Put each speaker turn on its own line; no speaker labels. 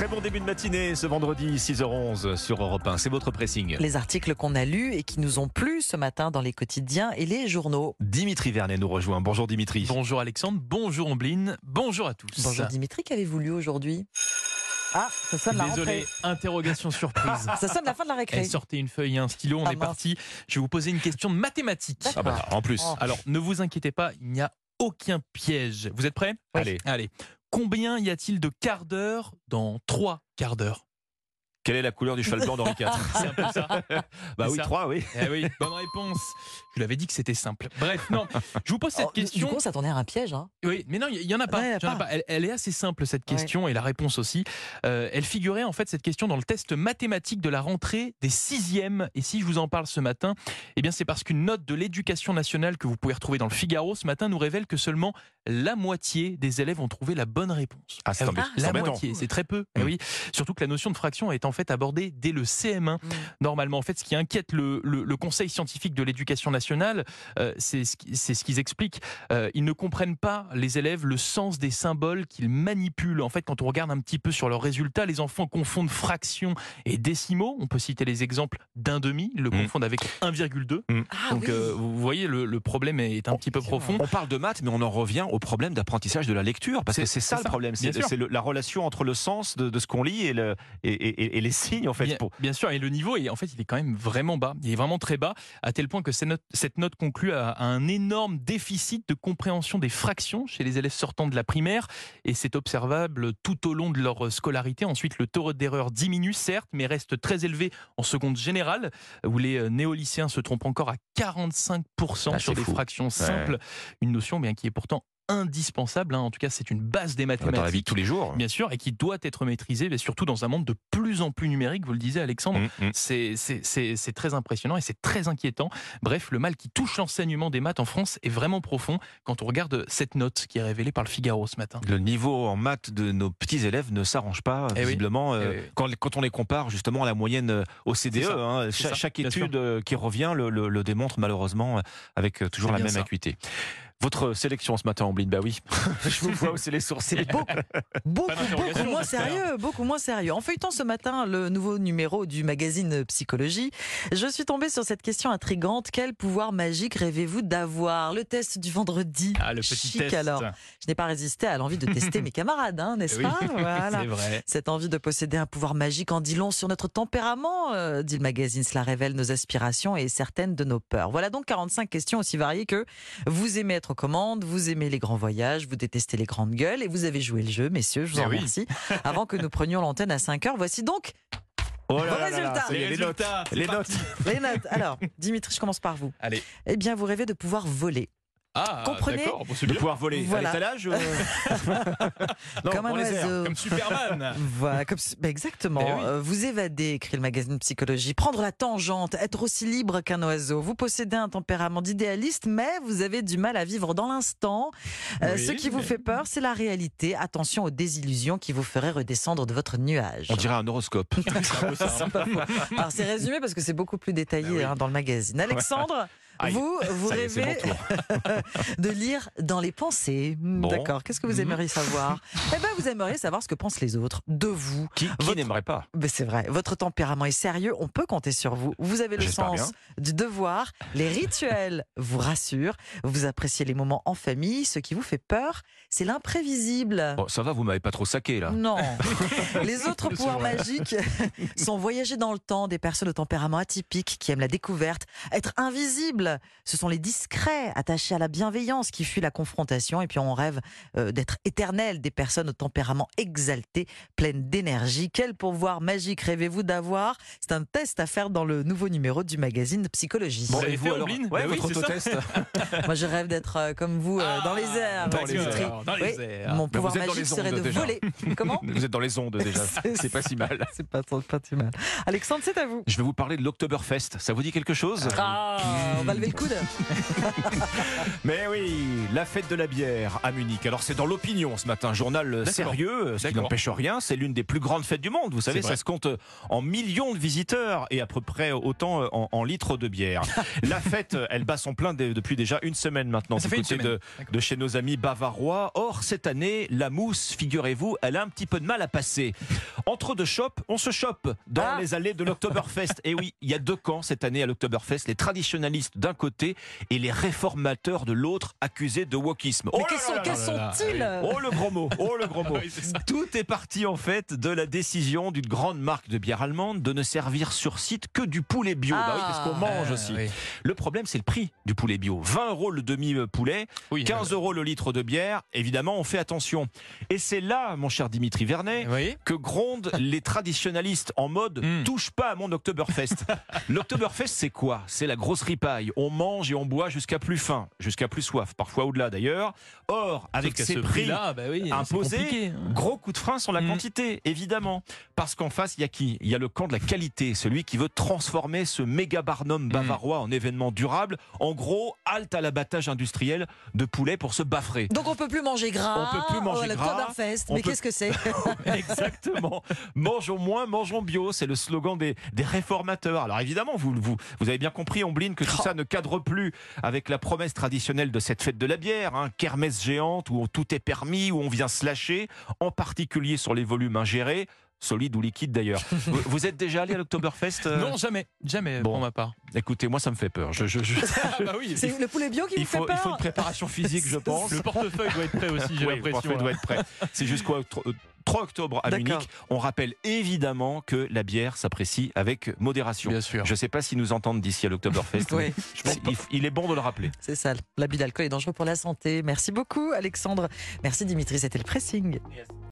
Très bon début de matinée ce vendredi 6h11 sur Europe 1. C'est votre pressing.
Les articles qu'on a lus et qui nous ont plu ce matin dans les quotidiens et les journaux.
Dimitri Vernet nous rejoint. Bonjour Dimitri.
Bonjour Alexandre, bonjour Ambline, bonjour à tous.
Bonjour Dimitri, qu'avez-vous lu aujourd'hui? Ah, ça sonne la
Désolé, interrogation surprise.
ça sonne la fin de la récré.
Eh, sortez une feuille et un stylo, on
Ah,
est
mince.
parti. Je vais vous poser une question de mathématiques.
Ah bah, en plus.
Oh.
Alors, ne vous inquiétez pas, il n'y a aucun piège. Vous êtes prêts?
Allez.
Allez. Combien y a-t-il de quarts d'heure dans trois quarts d'heure?
Quelle est la couleur du cheval blanc d'Henri IV
C'est un peu ça.
Bah oui,
ça.
3, oui.
Eh oui, bonne réponse. Je vous l'avais dit que c'était simple. Bref, non. Je vous pose cette
Oh,
question.
Du coup, on s'attendait à un piège. Hein.
Oui, mais non, il y en a pas.
Ouais, y en a pas.
Elle, elle est assez simple cette question et la réponse aussi. Euh, elle figurait en fait cette question dans le test mathématique de la rentrée des sixièmes. Et si je vous en parle ce matin, eh bien c'est parce qu'une note de l'éducation nationale que vous pouvez retrouver dans le Figaro ce matin nous révèle que seulement la moitié des élèves ont trouvé la bonne réponse.
Ah, c'est. C'est
la moitié, c'est très peu. Eh
Mm.
oui, surtout que la notion de fraction est en fait abordée dès le CM1 normalement. En fait, ce qui inquiète le, le- le Conseil scientifique de l'éducation nationale, euh, c'est ce qui- c'est ce qu'ils expliquent. Euh, ils ne comprennent pas, les élèves, le sens des symboles qu'ils manipulent. En fait, quand on regarde un petit peu sur leurs résultats, les enfants confondent fractions et décimaux. On peut citer les exemples d'un demi, ils le
Mm.
confondent avec 1,2.
Ah
Donc,
oui.
euh, vous voyez, le, le problème est un petit peu profond.
On parle de maths, mais on en revient au problème d'apprentissage de la lecture, parce que
C'est-
ça le problème. C'est la relation entre le sens de, de ce qu'on lit et, le, et, et- et les signes, en fait.
Bien,
Pour-
bien sûr, et le niveau, est, en fait, il est quand même vraiment bas. Il est vraiment très bas, à tel point que cette note, cette note conclut à, à un énorme déficit de compréhension des fractions chez les élèves sortant de la primaire. Et c'est observable tout au long de leur scolarité. Ensuite, le taux d'erreur diminue, certes, mais reste très élevé en seconde générale, où les euh, néo-lycéens se trompent encore à 45%
Ah,
sur des
fou.
fractions simples. Une notion bien, qui est pourtant indispensable. hein. En tout cas, c'est une base des
dans la vie de
mathématiques.
tous les jours.
Bien sûr, et qui doit être maîtrisée, mais surtout dans un monde de plus en plus numérique, vous le disiez Alexandre.
Mm, mm.
C'est- très impressionnant et c'est très inquiétant. Bref, le mal qui touche l'enseignement des maths en France est vraiment profond quand on regarde cette note qui est révélée par le Figaro ce matin.
Le niveau en maths de nos petits élèves ne s'arrange pas,
Eh oui.
visiblement, euh,
Eh oui.
quand, quand on les compare justement à la moyenne euh, au CDE.
C'est ça.
hein.
C'est
Cha-
ça,
chaque étude euh, qui revient le, le- le démontre malheureusement euh, avec euh, toujours la même
ça.
acuité. Votre sélection ce matin, Ambline, bah oui, je vous vois hausser les sourcils.
C'est beaucoup, beaucoup, moins sérieux, beaucoup moins sérieux. En feuilletant ce matin le nouveau numéro du magazine Psychologie, je suis tombée sur cette question intrigante. Quel pouvoir magique rêvez-vous d'avoir? Le test du vendredi.
Ah, le petit
Chic
test.
alors. Je n'ai pas résisté à l'envie de tester mes camarades, hein, n'est-ce
Oui,
pas? Voilà.
c'est vrai.
Cette envie de posséder un pouvoir magique en dit long sur notre tempérament, euh, dit le magazine. Cela révèle nos aspirations et certaines de nos peurs. Voilà donc 45 questions aussi variées que vous aimez être vous aimez les grands voyages, vous détestez les grandes gueules et vous avez joué le jeu, messieurs, je vous
Eh
en
oui.
remercie. Avant que nous prenions l'antenne à 5 heures, voici donc
Oh là
Bon
là là là,
résultat.
est, les notes. Les notes.
les notes. Alors, Dimitri, je commence par vous.
Allez.
Eh bien, vous rêvez de pouvoir voler.
Ah,
Comprenez
d'accord, bon, c'est
De pouvoir voler
Voilà.
à l'étalage euh Non,
Comme un oiseau.
Comme Superman.
Voilà, comme, bah, exactement.
Eh oui.
Euh, Vous évadez, écrit le magazine Psychologie. Prendre la tangente, être aussi libre qu'un oiseau. Vous possédez un tempérament d'idéaliste, mais vous avez du mal à vivre dans l'instant. Euh,
Oui,
ce qui vous fait peur, c'est la réalité. Attention aux désillusions qui vous feraient redescendre de votre nuage.
On dirait un horoscope.
C'est hein.
C'est. Alors résumé parce que c'est beaucoup plus détaillé
oui.
hein, dans le magazine. Alexandre,
Aïe.
vous, vous
est,
rêvez de lire dans les pensées. Hmm,
Bon.
D'accord. Qu'est-ce que vous aimeriez savoir Eh ben, vous aimeriez savoir ce que pensent les autres de vous.
Qui, qui
Votre-
n'aimerait pas?
Mais c'est vrai, votre tempérament est sérieux, on peut compter sur vous. Vous avez le sens du devoir, les rituels vous rassurent, vous appréciez les moments en famille, ce qui vous fait peur, c'est l'imprévisible.
Bon, ça va, vous m'avez pas trop saqué là.
Non. Les autres pouvoirs magiques sont voyager dans le temps, des personnes au tempérament atypique qui aiment la découverte, être invisible. Ce sont les discrets, attachés à la bienveillance, qui fuient la confrontation. Et puis on rêve euh, d'être éternel, des personnes au tempérament exalté, pleines d'énergie. Quel pouvoir magique rêvez-vous d'avoir? C'est un test à faire dans le nouveau numéro du magazine Psychologie.
Vous l'avez
et
fait,
alors
Ombline
Ouais,
Bah oui,
votre
c'est ça.
autotest.
Moi je rêve d'être euh, comme vous euh, dans les airs.
dans les airs.
Dans les
Oui,
airs.
Mon pouvoir
vous
magique serait de
déjà.
voler. Comment?
Vous êtes dans les ondes déjà.
C'est-
pas si mal.
C'est pas, pas si mal. Alexandre, c'est à vous.
Je vais vous parler de l'Oktoberfest. Ça vous dit quelque chose?
Ah, va lever le coude.
Mais oui, la fête de la bière à Munich. Alors c'est dans l'opinion ce matin, journal sérieux, ce qui n'empêche rien. C'est l'une des plus grandes fêtes du monde. Vous savez, ça se compte en millions de visiteurs et à peu près autant en, en litres de bière. la fête, elle bat son plein de- depuis déjà une semaine maintenant
Ça
du
fait une
côté
semaine.
de, de chez nos amis bavarois. Or cette année, la mousse, figurez-vous, elle a un petit peu de mal à passer. Entre deux shops, on se chope dans
Ah.
les allées de l'Oktoberfest. Et oui, il y a deux camps cette année à l'Oktoberfest, les traditionalistes d'un côté et les réformateurs de l'autre, accusés de wokisme.
Mais
Oh
quels sont-ils?
Oh le gros mot, oh le gros mot.
Oui.
Tout est parti en fait de la décision d'une grande marque de bière allemande de ne servir sur site que du poulet bio. Bah oui, parce qu'on mange
Ah,
aussi.
oui.
Le problème, c'est le prix du poulet bio. 20 euros le demi-poulet,
Oui,
15 euros le litre de bière. Évidemment, on fait attention. Et c'est là, mon cher Dimitri Vernet, que grondent les traditionalistes en mode
Mm.
touche pas à mon Oktoberfest. L'Oktoberfest, c'est quoi? C'est la grosse ripaille. On mange et on boit jusqu'à plus faim, jusqu'à plus soif, parfois au-delà d'ailleurs. Or, avec ces
ce
prix
prix-là, bah oui,
imposés,
hein.
gros coup de frein sur la
Mm.
quantité, évidemment. Parce qu'en face, il y a qui? Il y a le camp de la qualité, celui qui veut transformer ce méga barnum
Mm.
bavarois en événement durable. En gros, halte à l'abattage industriel de poulet pour se baffrer.
Donc on peut plus manger gras.
On peut plus manger gras, on
Mais
peut-
qu'est-ce que c'est?
Exactement. Mangeons moins, mangeons bio. C'est le slogan des, des réformateurs. Alors évidemment, vous, vous, vous avez bien compris, Ombline, que tout ça ne cadre plus avec la promesse traditionnelle de cette fête de la bière, hein, kermesse géante où tout est permis, où on vient se lâcher, en particulier sur les volumes ingérés. Solide ou liquide d'ailleurs. vous, vous êtes déjà allé à l'Oktoberfest euh
Non, jamais, jamais
Bon.
pour ma part.
Écoutez, moi ça me fait peur. Je, je- je-
Ah bah oui.
C'est le poulet bio qui
il,
vous fait
faut, il faut
peur
une préparation physique, je pense.
Le portefeuille doit être prêt aussi, j'ai
Oui, le
l'impression.
portefeuille doit être prêt. C'est jusqu'au tro- euh, 3 octobre à. Munich. On rappelle évidemment que la bière s'apprécie avec modération.
Bien sûr.
Je ne sais pas s'ils nous entendent d'ici à l'Oktoberfest.
Oui,
il est bon de le rappeler.
c'est ça. L'abus d'alcool est dangereux pour la santé. Merci beaucoup, Alexandre. Merci, Dimitri. C'était le pressing.